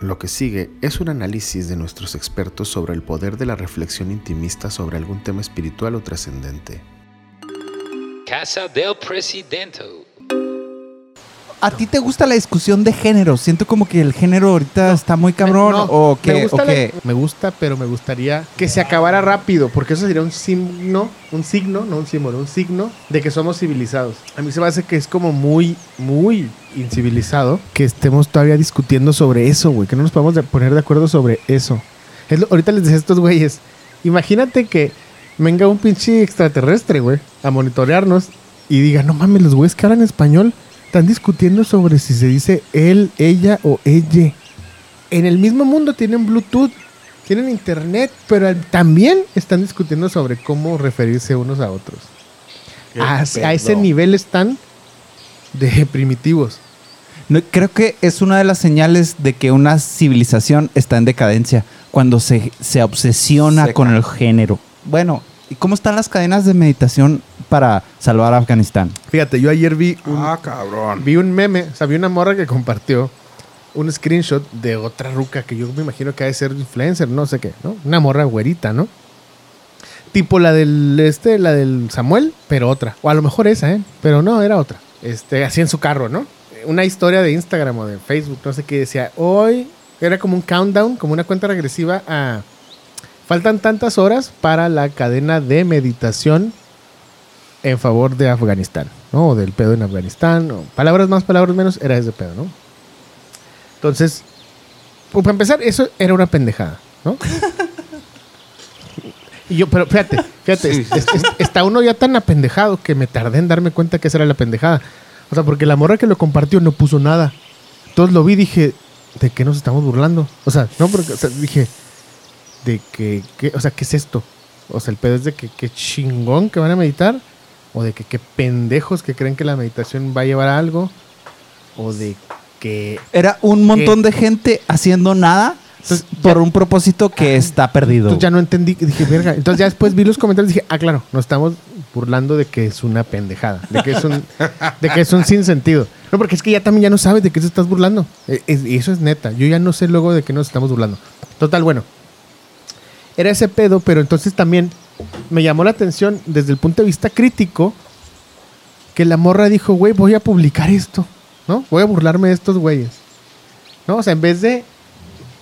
Lo que sigue es un análisis de nuestros expertos sobre el poder de la reflexión intimista sobre algún tema espiritual o trascendente. Casa del Presidente. ¿A ti te gusta la discusión de género? Siento como que el género ahorita está muy cabrón No, o que... me, gusta o la- que- me gusta, pero me gustaría que se acabara rápido, porque eso sería un signo, un signo, no un símbolo, un signo de que somos civilizados. A mí se me hace que es como muy, muy incivilizado que estemos todavía discutiendo sobre eso, güey, que no nos podamos de- poner de acuerdo sobre eso. Es lo- ahorita les decía a estos güeyes, imagínate que venga un pinche extraterrestre, güey, a monitorearnos y diga, no mames, los güeyes que hablan español están discutiendo sobre si se dice él, ella o ella en el mismo mundo tienen Bluetooth, tienen internet, pero también están discutiendo sobre cómo referirse unos a otros. A, a ese nivel están de primitivos. No, creo que es una de las señales de que una civilización está en decadencia cuando se, se obsesiona Seca. con el género. Bueno, ¿y cómo están las cadenas de meditación para salvar a Afganistán? Fíjate, yo ayer vi un, Ah, cabrón. vi un meme, o sea, vi una morra que compartió un screenshot de otra ruca que yo me imagino que ha de ser influencer, no sé qué, ¿no? Una morra güerita, ¿no? Tipo la del este, la del Samuel, pero otra. O a lo mejor esa, ¿eh? Pero no, era otra. Este, así en su carro, ¿no? Una historia de Instagram o de Facebook, no sé qué decía. Hoy era como un countdown, como una cuenta regresiva a. Faltan tantas horas para la cadena de meditación en favor de Afganistán, ¿no? O del pedo en Afganistán, o palabras más, palabras menos, era ese pedo, ¿no? Entonces, pues, para empezar, eso era una pendejada, ¿no? y yo, pero fíjate, fíjate, Sí, es- es- es- está uno ya tan apendejado que me tardé en darme cuenta que esa era la pendejada. O sea, porque la morra que lo compartió no puso nada. Entonces lo vi y dije, ¿de qué nos estamos burlando? O sea, no, porque o sea, dije, de que, que- o sea, ¿qué es esto? O sea, el pedo es de que qué chingón que van a meditar, o de que qué pendejos que creen que la meditación va a llevar a algo, o de que Era un montón de gente haciendo nada Entonces, por ya- un propósito que está perdido. entonces ya no entendí, dije, verga. Entonces ya después vi los comentarios y dije, ah, claro, nos estamos burlando de que es una pendejada, de que es un, de que es un sinsentido. No, porque es que ya también ya no sabes de qué te estás burlando. E- y eso es neta. Yo ya no sé luego de qué nos estamos burlando. Total, bueno. Era ese pedo, pero entonces también me llamó la atención desde el punto de vista crítico que la morra dijo, güey, voy a publicar esto, ¿no? Voy a burlarme de estos güeyes. ¿No? O sea, en vez de,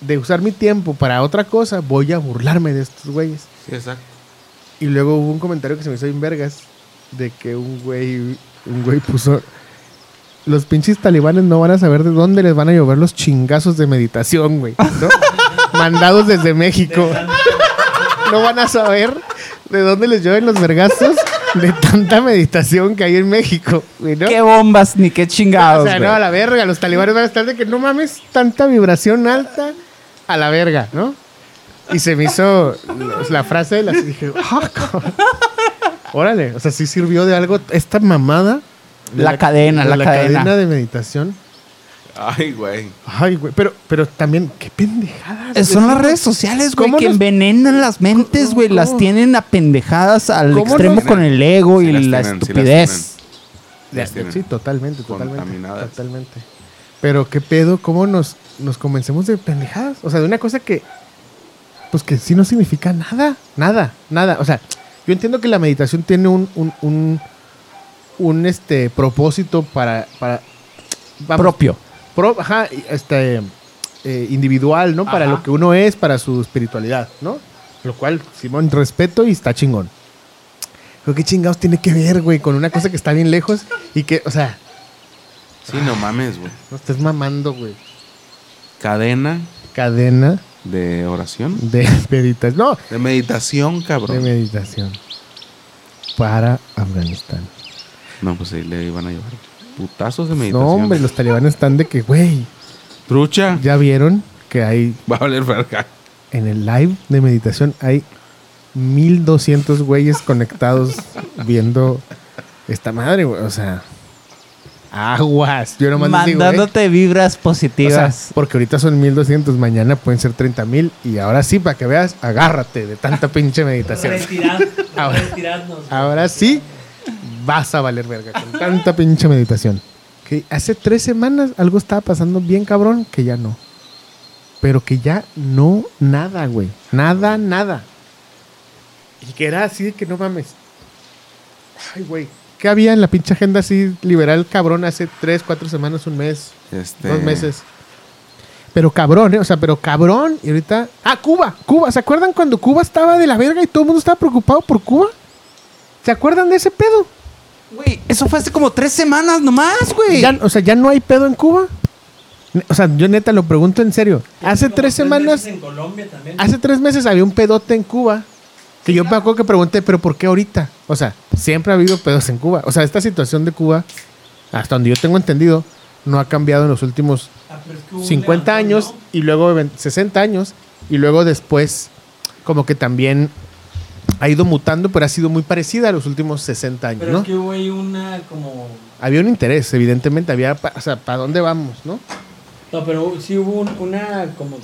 de usar mi tiempo para otra cosa, voy a burlarme de estos güeyes. Sí, exacto. Y luego hubo un comentario que se me hizo bien vergas de que un güey, un güey puso los pinches talibanes no van a saber de dónde les van a llover los chingazos de meditación, güey. ¿no? Mandados desde México. No van a saber de dónde les llueven los vergazos de tanta meditación que hay en México, güey, ¿no? ¿Qué bombas ni qué O chingados? sea, no, a la verga. Los talibanes van a estar de que no mames, tanta vibración alta a la verga, ¿no? Y se me hizo la frase de las. y dije, cabrón. Órale, o sea, sí sirvió de algo esta mamada. de La cadena, de la cadena. de meditación. Ay, güey. Ay, güey, pero, pero también, qué pendejadas. Eh, Son las redes sociales, güey, ¿Cómo que nos- envenenan las mentes, güey. Las tienen apendejadas al ¿Cómo extremo nos- con el ego Sí y la tienen, sí las estupidez. Las sí, totalmente, totalmente. Contaminadas. Totalmente. Pero qué pedo, cómo nos, nos convencemos de pendejadas. O sea, de una cosa que, pues que sí no significa nada, nada, nada. O sea, yo entiendo que la meditación tiene un, un, un, un, este propósito para, para vamos, Propio. Pro- ajá, este eh, individual, ¿no? Para Ajá. lo que uno es, para su espiritualidad, ¿no? Lo cual, Simón, respeto y está chingón. Pero qué chingados tiene que ver, güey, con una cosa que está bien lejos y que, o sea, Sí, no mames, güey. no estés mamando, güey. Cadena Cadena de oración. de meditación. No, De meditación, de cabrón. meditación. Para Afganistán. No, pues ahí le iban a llevar putazos de No, meditación. hombre, los talibanes están de que, güey, Trucha. ya vieron que hay Va a valer verga. en el live de meditación hay 1200 güeyes conectados viendo esta madre, güey. O sea, aguas. Yo nomás digo, ¿eh? Mandándote vibras O sea, positivas. porque ahorita son 1200, mañana pueden ser 30000 y ahora sí, para que veas, agárrate de tanta pinche meditación. Ahora- Ahora sí, vas a valer verga con tanta pinche meditación. Que hace tres semanas algo estaba pasando bien cabrón que ya no. pero que ya no nada, güey. Nada, nada. Y que era así de que no mames. Ay, güey. ¿Qué había en la pinche agenda así liberal cabrón hace tres, cuatro semanas, un mes, Este, dos meses? Pero cabrón, ¿eh? O sea, pero cabrón. Y ahorita... Ah, Cuba, Cuba. ¿Se acuerdan cuando Cuba estaba de la verga y todo el mundo estaba preocupado por Cuba? ¿Se acuerdan de ese pedo? Güey, eso fue hace como tres semanas nomás, güey. Ya, o sea, ¿ya no hay pedo en Cuba? O sea, yo neta lo pregunto en serio. Hace tres semanas, En Colombia también. hace tres meses había un pedote en Cuba. Que yo me acuerdo que pregunté, ¿pero por qué ahorita? O sea, siempre ha habido pedos en Cuba. O sea, esta situación de Cuba, hasta donde yo tengo entendido, no ha cambiado en los últimos Ah, pero es que hubo un 50 levantón, años ¿no? y luego ven- 60 años. Y luego después, como que también ha ido mutando, pero ha sido muy parecida a los últimos 60 años, Pero ¿no? es que hubo ahí una como... Había un interés, evidentemente. Había, o sea, ¿para dónde vamos, no? No, pero sí hubo un- una como,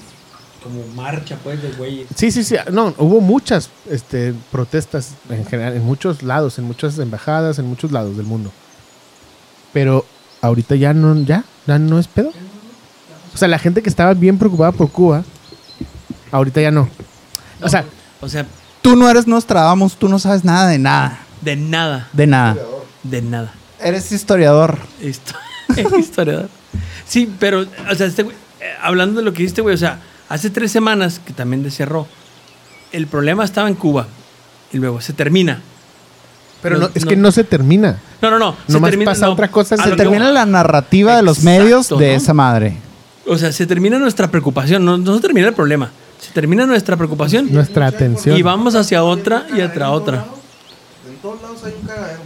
como marcha, pues, de güeyes. Sí, sí, sí. No, hubo muchas este, protestas en general, en muchos lados, en muchas embajadas, en muchos lados del mundo. Pero ahorita ya no, ya, ya no es pedo. O sea, la gente que estaba bien preocupada por Cuba, ahorita ya no. O sea, O sea, Tú no eres Nostradamus, tú no sabes nada de nada. de nada. De nada. De nada. Eres historiador. Histo- Historiador. Sí, pero, o sea, este eh, hablando de lo que dijiste, güey, o sea, hace tres semanas que también cerró, el problema estaba en Cuba y luego se termina. pero No, no, es no. que no se termina. No, no, no. se Nomás termina- pasa no, otra cosa, a se lo Se que termina voy- la narrativa de los medios de ¿no? esa madre. O sea, se termina nuestra preocupación, no, no se termina el problema. Se termina nuestra preocupación Nuestra atención. y vamos hacia otra y hacia otra. En todos lados hay un cagadero.